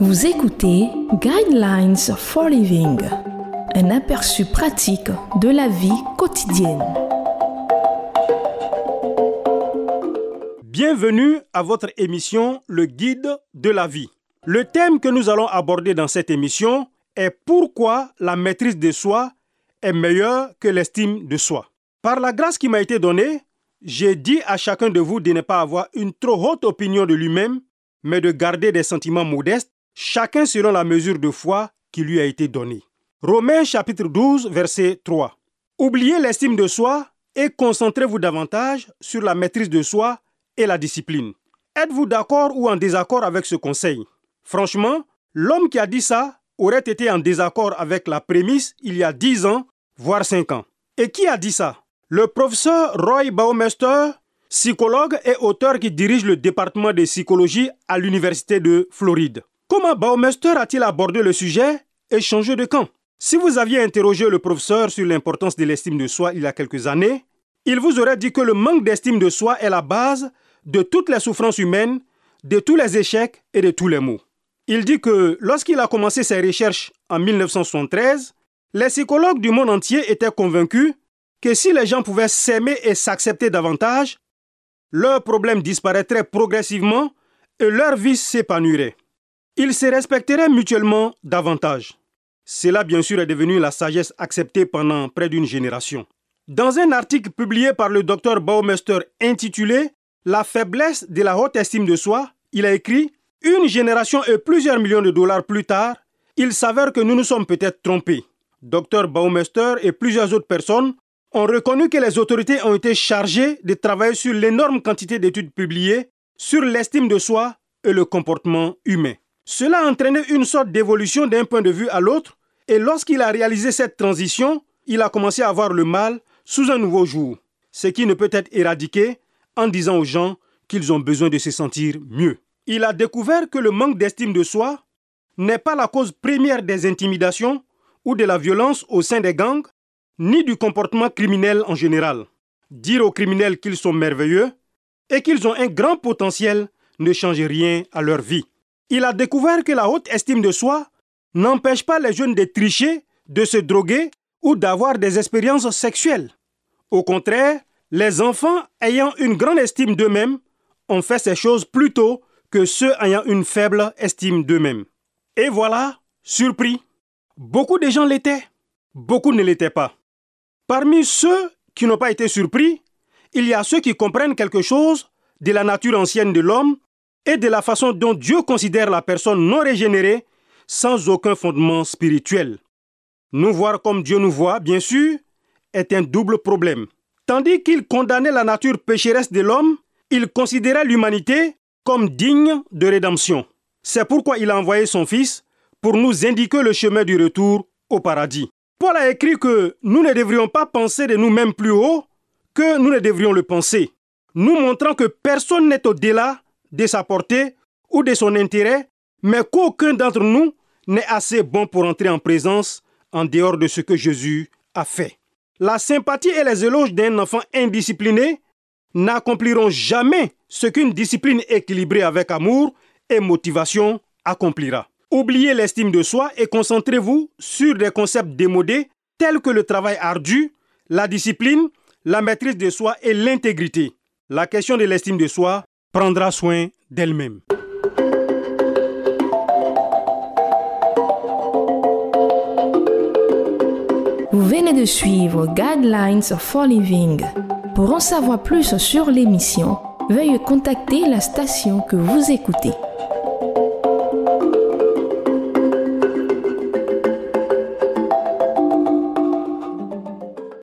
Vous écoutez Guidelines for Living, un aperçu pratique de la vie quotidienne. Bienvenue à votre émission Le Guide de la vie. Le thème que nous allons aborder dans cette émission est pourquoi la maîtrise de soi est meilleure que l'estime de soi. Par la grâce qui m'a été donnée, j'ai dit à chacun de vous de ne pas avoir une trop haute opinion de lui-même, mais de garder des sentiments modestes chacun selon la mesure de foi qui lui a été donnée. Romains chapitre 12, verset 3. Oubliez l'estime de soi et concentrez-vous davantage sur la maîtrise de soi et la discipline. Êtes-vous d'accord ou en désaccord avec ce conseil? Franchement, l'homme qui a dit ça aurait été en désaccord avec la prémisse il y a 10 ans, voire 5 ans. Et qui a dit ça? Le professeur Roy Baumeister, psychologue et auteur qui dirige le département de psychologie à l'Université de Floride. Comment Baumeister a-t-il abordé le sujet et changé de camp? Si vous aviez interrogé le professeur sur l'importance de l'estime de soi il y a quelques années, il vous aurait dit que le manque d'estime de soi est la base de toutes les souffrances humaines, de tous les échecs et de tous les maux. Il dit que lorsqu'il a commencé ses recherches en 1973, les psychologues du monde entier étaient convaincus que si les gens pouvaient s'aimer et s'accepter davantage, leurs problèmes disparaîtraient progressivement et leur vie s'épanouirait. Ils se respecteraient mutuellement davantage. Cela, bien sûr, est devenu la sagesse acceptée pendant près d'une génération. Dans un article publié par le docteur Baumeister intitulé La faiblesse de la haute estime de soi, il a écrit Une génération et plusieurs millions de dollars plus tard, il s'avère que nous nous sommes peut-être trompés. Dr Baumeister et plusieurs autres personnes ont reconnu que les autorités ont été chargées de travailler sur l'énorme quantité d'études publiées sur l'estime de soi et le comportement humain. Cela a entraîné une sorte d'évolution d'un point de vue à l'autre, et lorsqu'il a réalisé cette transition, il a commencé à avoir le mal sous un nouveau jour, ce qui ne peut être éradiqué en disant aux gens qu'ils ont besoin de se sentir mieux. Il a découvert que le manque d'estime de soi n'est pas la cause première des intimidations ou de la violence au sein des gangs, ni du comportement criminel en général. Dire aux criminels qu'ils sont merveilleux et qu'ils ont un grand potentiel ne change rien à leur vie il a découvert que la haute estime de soi n'empêche pas les jeunes de tricher, de se droguer ou d'avoir des expériences sexuelles. Au contraire, les enfants ayant une grande estime d'eux-mêmes ont fait ces choses plutôt que ceux ayant une faible estime d'eux-mêmes. Et voilà, surpris, beaucoup de gens l'étaient, beaucoup ne l'étaient pas. Parmi ceux qui n'ont pas été surpris, il y a ceux qui comprennent quelque chose de la nature ancienne de l'homme et de la façon dont Dieu considère la personne non régénérée sans aucun fondement spirituel. Nous voir comme Dieu nous voit, bien sûr, est un double problème. Tandis qu'il condamnait la nature pécheresse de l'homme, il considérait l'humanité comme digne de rédemption. C'est pourquoi il a envoyé son Fils pour nous indiquer le chemin du retour au paradis. Paul a écrit que nous ne devrions pas penser de nous-mêmes plus haut que nous ne devrions le penser, nous montrant que personne n'est au-delà de sa portée ou de son intérêt, mais qu'aucun d'entre nous n'est assez bon pour entrer en présence en dehors de ce que Jésus a fait. La sympathie et les éloges d'un enfant indiscipliné n'accompliront jamais ce qu'une discipline équilibrée avec amour et motivation accomplira. Oubliez l'estime de soi et concentrez-vous sur des concepts démodés tels que le travail ardu, la discipline, la maîtrise de soi et l'intégrité. La question de l'estime de soi prendra soin d'elle-même. Vous venez de suivre Guidelines for Living. Pour en savoir plus sur l'émission, veuillez contacter la station que vous écoutez.